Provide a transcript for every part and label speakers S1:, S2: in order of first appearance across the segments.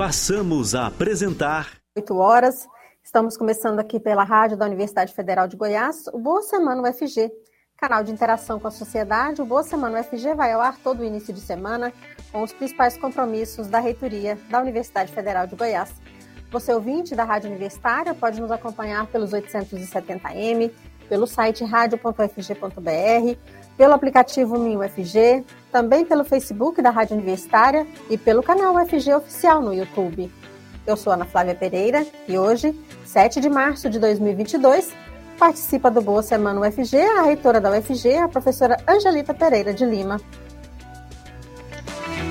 S1: Passamos a apresentar.
S2: 8 horas. Estamos começando aqui pela rádio da Universidade Federal de Goiás, o Boa Semana UFG, canal de interação com a sociedade. O Boa Semana UFG vai ao ar todo o início de semana com os principais compromissos da reitoria da Universidade Federal de Goiás. Você ouvinte da Rádio Universitária pode nos acompanhar pelos 870m, pelo site radio.ufg.br, pelo aplicativo MinUFG, também pelo Facebook da Rádio Universitária e pelo canal UFG Oficial no YouTube. Eu sou Ana Flávia Pereira e hoje, 7 de março de 2022, participa do Boa Semana UFG a reitora da UFG, a professora Angelita Pereira de Lima.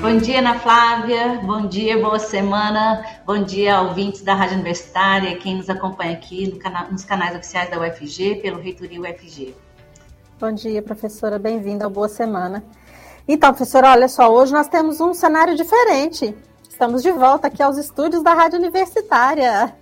S3: Bom dia, Ana Flávia. Bom dia, boa semana. Bom dia, ouvintes da Rádio Universitária, quem nos acompanha aqui no cana nos canais oficiais da UFG, pelo Reitoria UFG.
S2: Bom dia, professora. Bem-vinda ao Boa Semana. Então, professora, olha só, hoje nós temos um cenário diferente. Estamos de volta aqui aos estúdios da Rádio Universitária.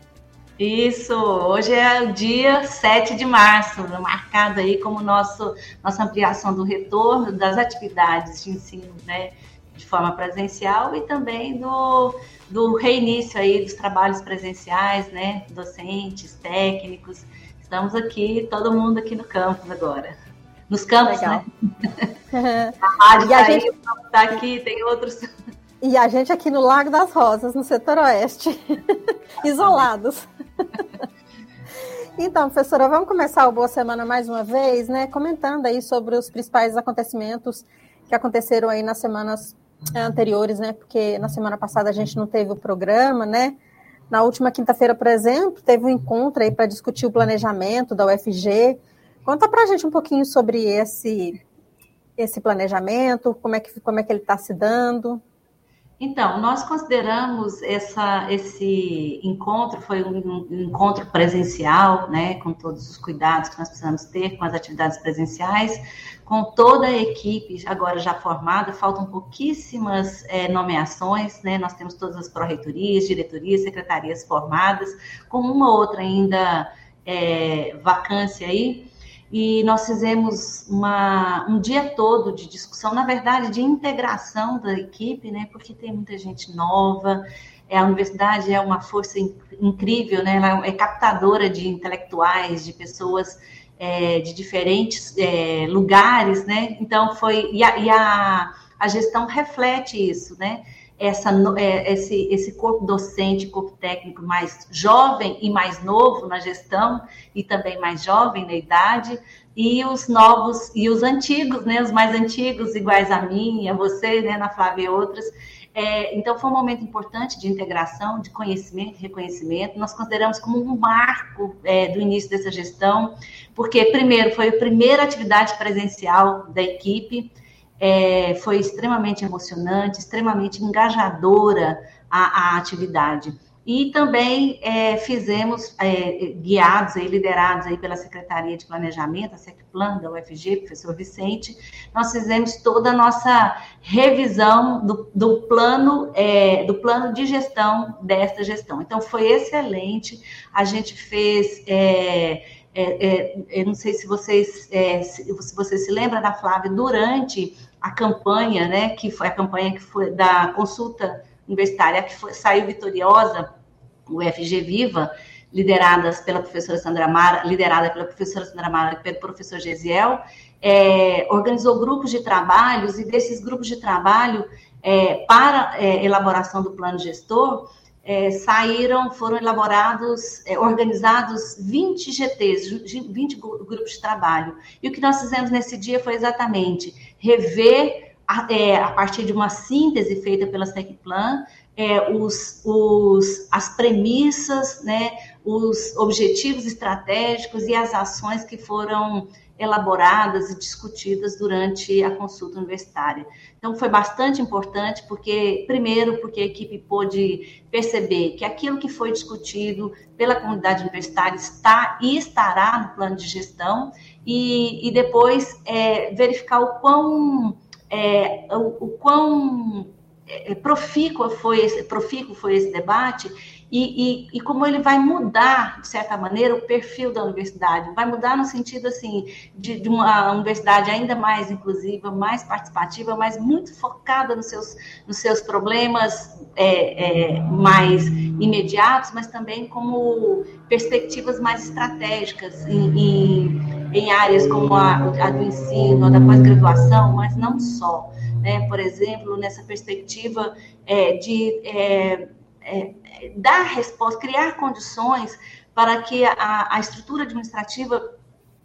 S3: Isso, hoje é o dia 7 de março, marcado aí como nosso, nossa ampliação do retorno das atividades de ensino, né, de forma presencial e também do, do reinício aí dos trabalhos presenciais, né, docentes, técnicos. Estamos aqui, todo mundo aqui no campus agora nos campos, Legal. né? a rádio e a tá gente... tá aqui, tem outros.
S2: E a gente aqui no Lago das Rosas, no setor oeste, isolados. Então, professora, vamos começar o Boa Semana mais uma vez, né? Comentando aí sobre os principais acontecimentos que aconteceram aí nas semanas anteriores, né? Porque na semana passada a gente não teve o programa, né? Na última quinta-feira, por exemplo, teve um encontro aí para discutir o planejamento da UFG. Conta para a gente um pouquinho sobre esse, esse planejamento, como é que, como é que ele está se dando.
S3: Então, nós consideramos essa, esse encontro, foi um, um, encontro presencial, né, com todos os cuidados que nós precisamos ter com as atividades presenciais, com toda a equipe agora já formada, faltam pouquíssimas é, nomeações, né, nós temos todas as pró-reitorias, diretorias, secretarias formadas, com uma outra ainda é, vacância aí, e nós fizemos uma, um dia todo de discussão, na verdade, de integração da equipe, né? Porque tem muita gente nova, é, a universidade é uma força incrível, né? Ela é captadora de intelectuais, de pessoas é, de diferentes é, lugares, né? Então foi e a, e a, a gestão reflete isso, né? Essa, é, esse, esse corpo docente, corpo técnico mais jovem e mais novo na gestão, e também mais jovem na idade, e os novos e os antigos, né, os mais antigos, iguais a mim, a você, né, na Flávia e outras. É, então, foi um momento importante de integração, de conhecimento, reconhecimento. Nós consideramos como um marco é, do início dessa gestão, porque, primeiro, foi a primeira atividade presencial da equipe, é, foi extremamente emocionante, extremamente engajadora a, a atividade. E também é, fizemos, é, guiados e liderados aí pela Secretaria de Planejamento, a SECPLAN da UFG, professor Vicente, nós fizemos toda a nossa revisão do, do plano, é, do plano de gestão desta gestão. Então, foi excelente, a gente fez é, é, é, eu não sei se vocês, se, se você se lembra da Flávia, durante a campanha, né, que foi a campanha que foi da consulta universitária, que foi, saiu vitoriosa, o FG Viva, lideradas pela professora Sandra Mara, liderada pela professora Sandra Mara e pelo professor Gesiel, é, organizou grupos de trabalhos, e desses grupos de trabalho, é, para é, elaboração do plano gestor, é, saíram, foram elaborados, é, organizados 20 GTs, 20 grupos de trabalho. E o que nós fizemos nesse dia foi exatamente rever, a, é, a partir de uma síntese feita pela SECPLAN, é, os, os, as premissas, né, os objetivos estratégicos e as ações que foram elaboradas e discutidas durante a consulta universitária. Então, foi bastante importante, porque, primeiro, porque a equipe pôde perceber que aquilo que foi discutido pela comunidade universitária está e estará no plano de gestão, e, e depois é, verificar o quão, é, o, o quão é, profícuo foi esse, profícuo foi esse debate e, e, e, como ele vai mudar, de certa maneira, o perfil da universidade. Vai mudar no sentido, assim, de, de uma universidade ainda mais inclusiva, mais participativa, mas muito focada nos seus, nos seus problemas é, é, mais imediatos, mas também como perspectivas mais estratégicas em, em, em áreas como a, a do ensino, a da pós-graduação, mas não só. Né? Por exemplo, nessa perspectiva é, de é, é, dar resposta, criar condições para que a, a estrutura administrativa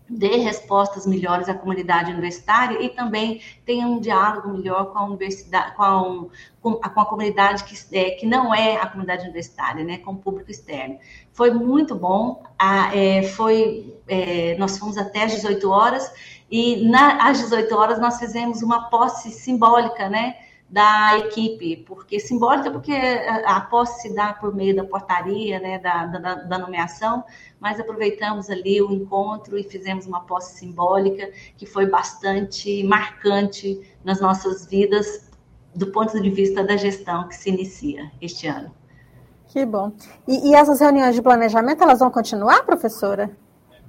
S3: dê respostas melhores à comunidade universitária e também tenha um diálogo melhor com a universidade, com a, com a, com a comunidade que, é, que não é a comunidade universitária, né, com o público externo. Foi muito bom, a, é, foi, é, nós fomos até às 18 horas e na, às 18 horas nós fizemos uma posse simbólica, né, da equipe, porque simbólica, porque a, posse se dá por meio da portaria, né, da, da, da, nomeação, mas aproveitamos ali o encontro e fizemos uma posse simbólica que foi bastante marcante nas nossas vidas do ponto de vista da gestão que se inicia este ano.
S2: Que bom. E, e essas reuniões de planejamento, elas vão continuar, professora?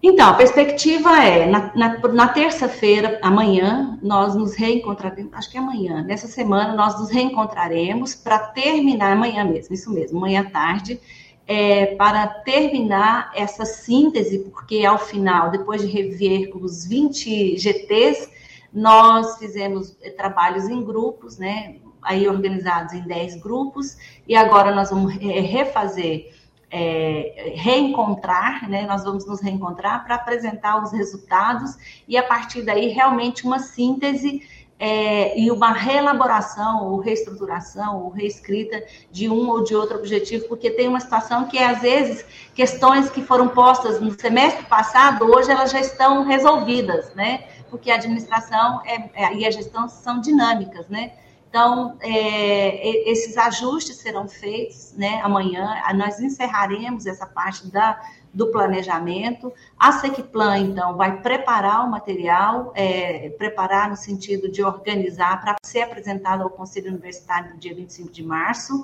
S3: Então, a perspectiva é, na, na, na terça-feira, amanhã, nós nos reencontraremos, acho que é amanhã, nessa semana, nós nos reencontraremos para terminar, amanhã mesmo, isso mesmo, amanhã à tarde, é, para terminar essa síntese, porque ao final, depois de rever os 20 GTs, nós fizemos é, trabalhos em grupos, né, aí organizados em 10 grupos, e agora nós vamos é, refazer é, reencontrar, né? Nós vamos nos reencontrar para apresentar os resultados e a partir daí realmente uma síntese é, e uma reelaboração, ou reestruturação, ou reescrita de um ou de outro objetivo, porque tem uma situação que às vezes questões que foram postas no semestre passado, hoje elas já estão resolvidas, né? Porque a administração é, é, e a gestão são dinâmicas, né? Então, é, esses ajustes serão feitos né, amanhã. Nós encerraremos essa parte da, do planejamento. A Secplan, então, vai preparar o material, é, preparar no sentido de organizar para ser apresentado ao Conselho Universitário no dia 25 de março.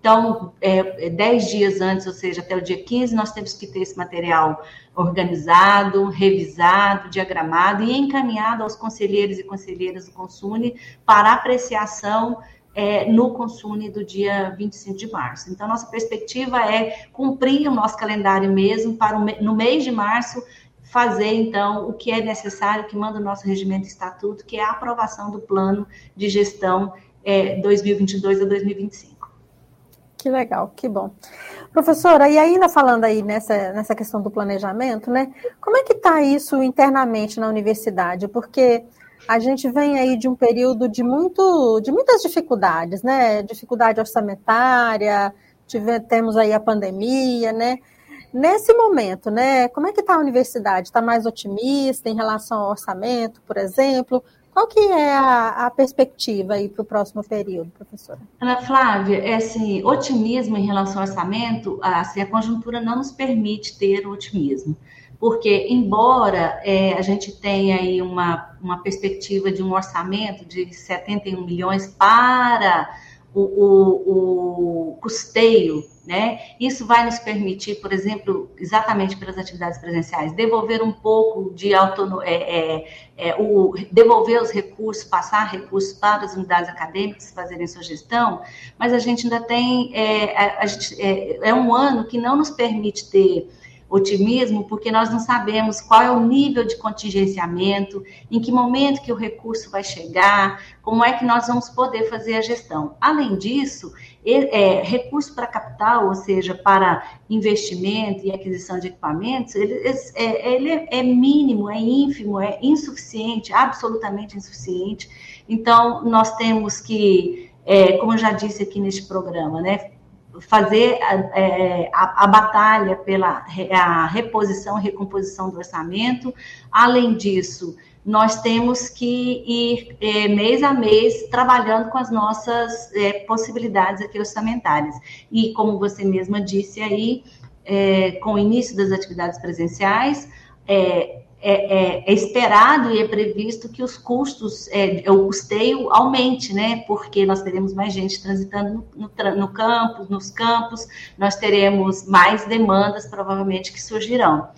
S3: Então, é, é, dez dias antes, ou seja, até o dia 15, nós temos que ter esse material organizado, revisado, diagramado e encaminhado aos conselheiros e conselheiras do Consune para apreciação é, no Consune do dia 25 de março. Então, nossa perspectiva é cumprir o nosso calendário mesmo para no mês de março fazer, então, o que é necessário, que manda o nosso regimento e estatuto, que é a aprovação do plano de gestão é, 2022 a 2025.
S2: Que legal, que bom. Professora, e ainda falando aí nessa, nessa questão do planejamento, né? Como é que está isso internamente na universidade? Porque a gente vem aí de um período de, muito, de muitas dificuldades, né? Dificuldade orçamentária, tive, temos aí a pandemia, né? Nesse momento, né, como é que está a universidade? Está mais otimista em relação ao orçamento, por exemplo? Qual que é a, a perspectiva aí para o próximo período, professora?
S3: Ana Flávia, esse otimismo em relação ao orçamento, assim, a conjuntura não nos permite ter otimismo. Porque, embora é, a gente tenha aí uma, uma perspectiva de um orçamento de 71 milhões para o, o, o custeio né? Isso vai nos permitir, por exemplo, exatamente pelas atividades presenciais, devolver um pouco de autonomia, é, é, é, o, devolver os recursos, passar recursos para as unidades acadêmicas fazerem sua gestão, mas a gente ainda tem, é, a, a gente, é, é um ano que não nos permite ter otimismo, porque nós não sabemos qual é o nível de contingenciamento, em que momento que o recurso vai chegar, como é que nós vamos poder fazer a gestão. Além disso, é, recurso para capital, ou seja, para investimento e aquisição de equipamentos, ele é, ele é mínimo, é ínfimo, é insuficiente, absolutamente insuficiente. Então, nós temos que, é, como eu já disse aqui neste programa, né, fazer é, a, a, batalha pela a reposição, recomposição do orçamento. Além disso, nós temos que ir é, mês a mês trabalhando com as nossas é, possibilidades aqui orçamentárias. E como você mesma disse aí, é, com o início das atividades presenciais, é, é, é, é, esperado e é previsto que os custos, é, o custeio aumente, né? Porque nós teremos mais gente transitando no, no, no campo, nos campos, nós teremos mais demandas, provavelmente, que surgirão.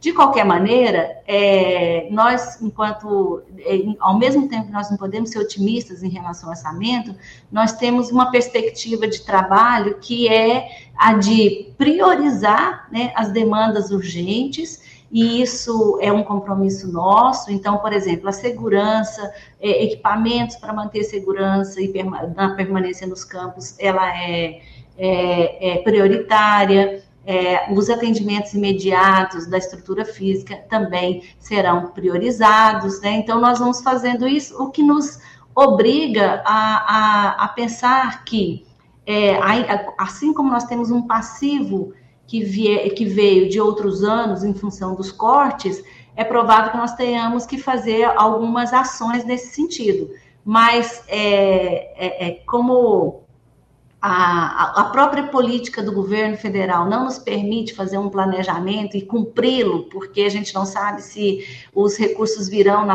S3: De qualquer maneira, é, nós, enquanto, é, ao mesmo tempo que nós não podemos ser otimistas em relação ao orçamento, nós temos uma perspectiva de trabalho que é a de priorizar né, as demandas urgentes e isso é um compromisso nosso. Então, por exemplo, a segurança, é, equipamentos para manter segurança e na permanência nos campos, ela é, é, é prioritária. É, os atendimentos imediatos da estrutura física também serão priorizados, né? Então, nós vamos fazendo isso, o que nos obriga a, a, a pensar que, é, assim como nós temos um passivo que, que veio de outros anos em função dos cortes, é provável que nós tenhamos que fazer algumas ações nesse sentido. Mas é, é, é como a, a, própria política do governo federal não nos permite fazer um planejamento e cumpri-lo, porque a gente não sabe se os recursos virão na,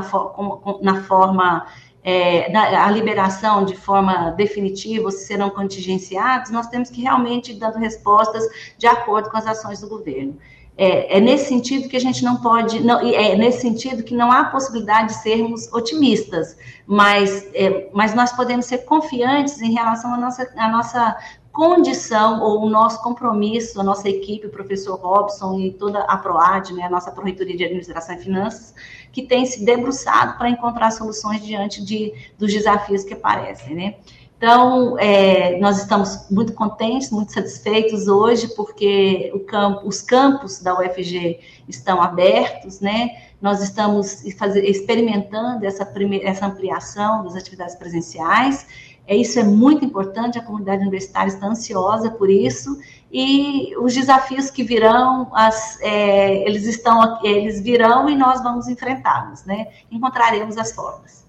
S3: na forma é, a liberação de forma definitiva se serão contingenciados, nós temos que realmente ir dando respostas de acordo com as ações do governo. É, é, nesse sentido que a gente não pode, não, é nesse sentido que não há possibilidade de sermos otimistas, mas, é, mas nós podemos ser confiantes em relação à nossa, à nossa condição ou o nosso compromisso, a nossa equipe, o professor Robson e toda a PROAD, né, a nossa Proreitoria de Administração e Finanças, que tem se debruçado para encontrar soluções diante de, dos desafios que aparecem, né? Então, é, nós estamos muito contentes, muito satisfeitos hoje, porque campo, os campos da UFG estão abertos, né? Nós estamos fazer, experimentando essa, primeira, essa ampliação das atividades presenciais é, isso é muito importante, a comunidade universitária está ansiosa por isso, e os desafios que virão, as, é, eles estão eles virão e nós vamos enfrentá-los, né? Encontraremos as formas.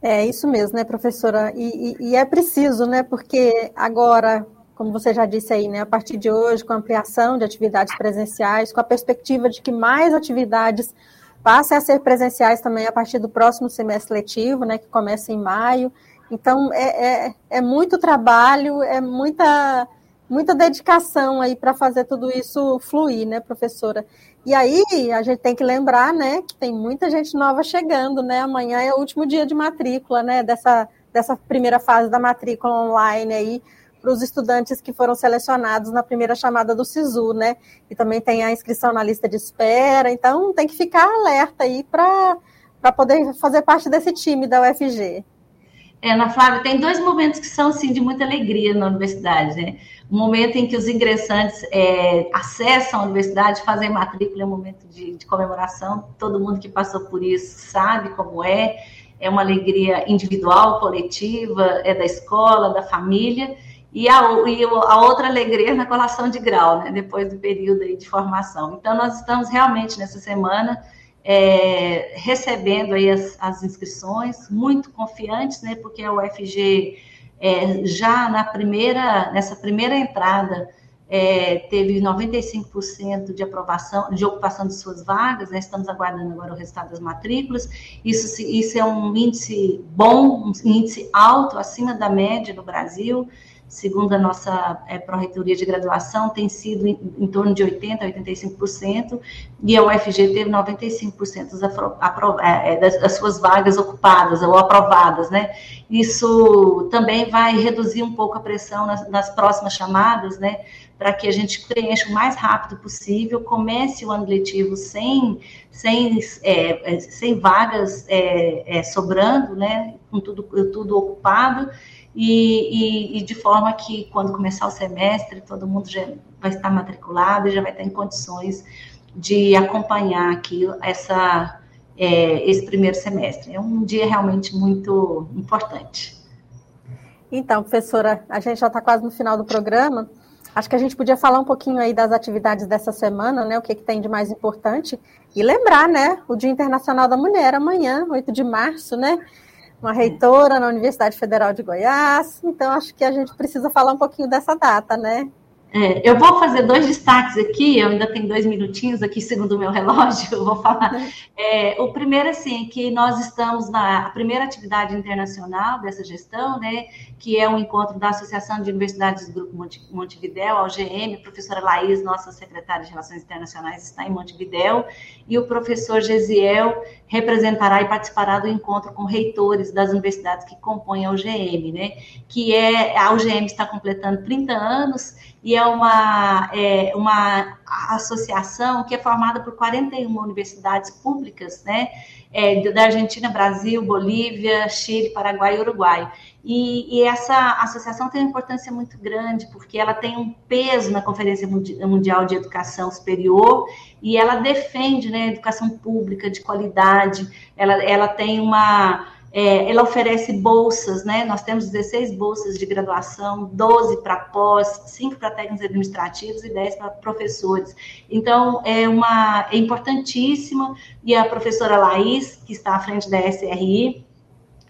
S2: É isso mesmo, né, professora? E, e, e, é preciso, né? Porque agora, como você já disse aí, né, a partir de hoje, com a ampliação de atividades presenciais, com a perspectiva de que mais atividades passem a ser presenciais também a partir do próximo semestre letivo, né, que começa em maio. Então, é, é, é muito trabalho, é muita, muita dedicação aí para fazer tudo isso fluir, né, professora? E aí, a gente tem que lembrar, né, que tem muita gente nova chegando, né? Amanhã é o último dia de matrícula, né, dessa, dessa primeira fase da matrícula online aí, para os estudantes que foram selecionados na primeira chamada do SISU, né? E também tem a inscrição na lista de espera, então tem que ficar alerta aí para poder fazer parte desse time da UFG.
S3: É, Ana Flávia, tem dois momentos que são assim, de muita alegria na universidade. Né? O momento em que os ingressantes é, acessam a universidade, fazem matrícula, é um momento de, de, comemoração. Todo mundo que passou por isso sabe como é. É uma alegria individual, coletiva, é da escola, da família. E a, e a outra alegria é na colação de grau, né? depois do período de formação. Então, nós estamos realmente nessa semana é, recebendo aí as, as, inscrições, muito confiantes, né, porque a UFG é, já na primeira, nessa primeira entrada é, teve 95% de aprovação, de ocupação de suas vagas, né, estamos aguardando agora o resultado das matrículas, isso, isso é um índice bom, um índice alto, acima da média no Brasil, segundo a nossa é, Pró-Reitoria de Graduação, tem sido em, em, torno de 80% a 85%, e a UFG teve 95% das, é, é, das, das, suas vagas ocupadas ou aprovadas, né? Isso também vai reduzir um pouco a pressão nas, nas próximas chamadas, né? Para que a gente preencha o mais rápido possível, comece o ano letivo sem, sem, é, é sem vagas é, sobrando, né? Com tudo, tudo ocupado, e, e, e, de forma que quando começar o semestre todo mundo já vai estar matriculado e já vai estar em condições de acompanhar aqui essa, é, esse primeiro semestre. É um dia realmente muito importante.
S2: Então, professora, a gente já está quase no final do programa. Acho que a gente podia falar um pouquinho aí das atividades dessa semana, né? O que, que tem de mais importante. E lembrar, né? O Dia Internacional da Mulher, amanhã, 8 de março, né? uma reitora na Universidade Federal de Goiás, então acho que a gente precisa falar um pouquinho dessa data, né?
S3: É, eu vou fazer dois destaques aqui, eu ainda tenho dois minutinhos aqui, segundo o meu relógio, eu vou falar. É, o primeiro, assim, é que nós estamos na primeira atividade internacional dessa gestão, né, que é um encontro da Associação de Universidades do Grupo Montevidéu, a OGM, a professora Laís, nossa secretária de Relações Internacionais, está em Montevidéu, e o professor Gesiel representará e participará do encontro com reitores das universidades que compõem a OGM, né, que é, a OGM está completando 30 anos, e é uma, é uma associação que é formada por 41 universidades públicas, né, é, da Argentina, Brasil, Bolívia, Chile, Paraguai e Uruguai. E, e, essa associação tem uma importância muito grande, porque ela tem um peso na Conferência Mundial de Educação Superior e ela defende né, educação pública de qualidade, ela, ela tem uma é, ela oferece bolsas, né? Nós temos 16 bolsas de graduação, 12 para pós, 5 para técnicos administrativos e 10 para professores. Então, é uma é importantíssima, e a professora Laís, que está à frente da SRI,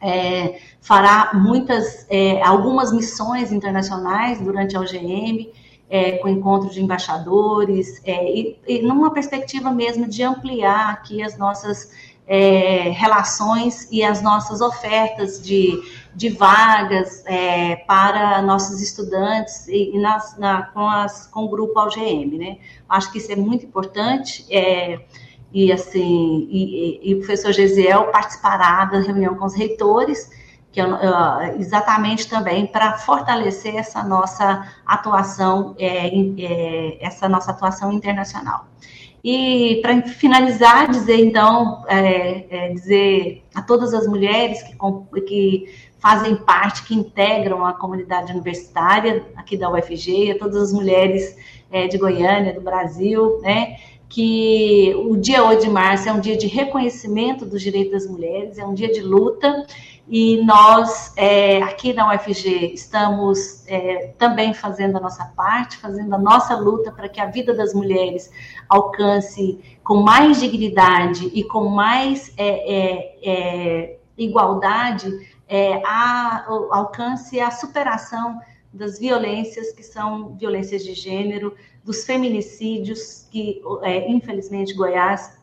S3: é, fará muitas, é, algumas missões internacionais durante a OGM, é, com encontros de embaixadores, é, e, e numa perspectiva mesmo de ampliar aqui as nossas é, relações e as nossas ofertas de, de vagas é, para nossos estudantes e, e nas, na, com, as, com o grupo AUGM, né? Acho que isso é muito importante. É, e assim, e, e, o professor Gesiel participará da reunião com os reitores, que é uh, exatamente também para fortalecer essa nossa atuação, é, é, essa nossa atuação internacional. E para finalizar, dizer então, é, é, dizer a todas as mulheres que, que fazem parte, que integram a comunidade universitária aqui da UFG, a todas as mulheres é, de Goiânia, do Brasil, né, que o dia 8 de março é um dia de reconhecimento dos direitos das mulheres, é um dia de luta, e nós, é, aqui na UFG, estamos é, também fazendo a nossa parte, fazendo a nossa luta para que a vida das mulheres alcance com mais dignidade e com mais é, é, é igualdade, é, a, alcance a superação das violências que são violências de gênero, dos feminicídios, que, infelizmente, Goiás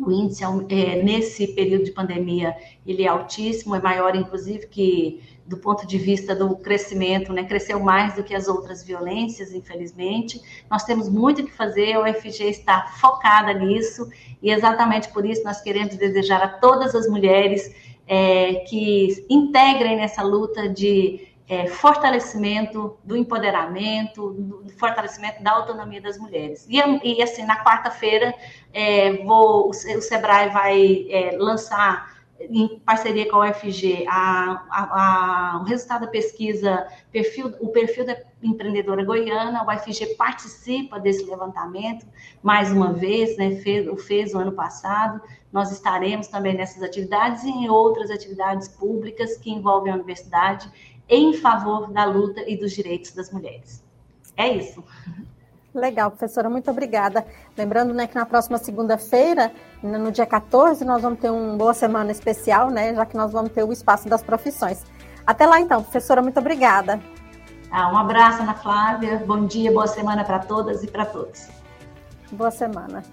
S3: o índice é, nesse período de pandemia ele é altíssimo, é maior inclusive que do ponto de vista do crescimento, né, cresceu mais do que as outras violências, infelizmente. Nós temos muito que fazer, a UFG está focada nisso e exatamente por isso nós queremos desejar a todas as mulheres é, que integrem nessa luta de é, fortalecimento do empoderamento, do fortalecimento da autonomia das mulheres. E, e assim, na quarta-feira, é, o Sebrae vai é, lançar, em parceria com a UFG, a, a, a, o resultado da pesquisa, perfil, o perfil da empreendedora goiana. A UFG participa desse levantamento, mais uma vez, né, fez, fez o ano passado. Nós estaremos também nessas atividades e em outras atividades públicas que envolvem a universidade em favor da luta e dos direitos das mulheres. É isso.
S2: Legal, professora, muito obrigada. Lembrando né, que na próxima segunda-feira, no dia 14, nós vamos ter uma boa semana especial, né? Já que nós vamos ter o espaço das profissões. Até lá então, professora, muito obrigada.
S3: Ah, um abraço, Ana Flávia. Bom dia, boa semana para todas e para todos.
S2: Boa semana.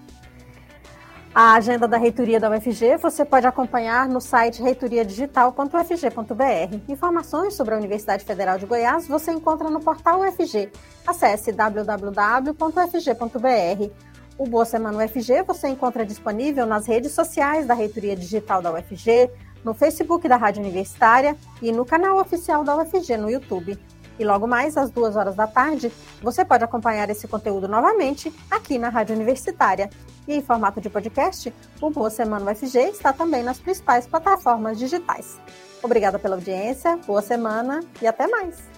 S2: A agenda da reitoria da UFG você pode acompanhar no site reitoriadigital.ufg.br. Informações sobre a Universidade Federal de Goiás você encontra no portal UFG. Acesse www.ufg.br. O Boa Semana UFG você encontra disponível nas redes sociais da Reitoria Digital da UFG, no Facebook da Rádio Universitária e no canal oficial da UFG no YouTube. E logo mais, às duas horas da tarde, você pode acompanhar esse conteúdo novamente aqui na Rádio Universitária. E em formato de podcast, o Boa Semana UFG está também nas principais plataformas digitais. Obrigada pela audiência, boa semana e até mais!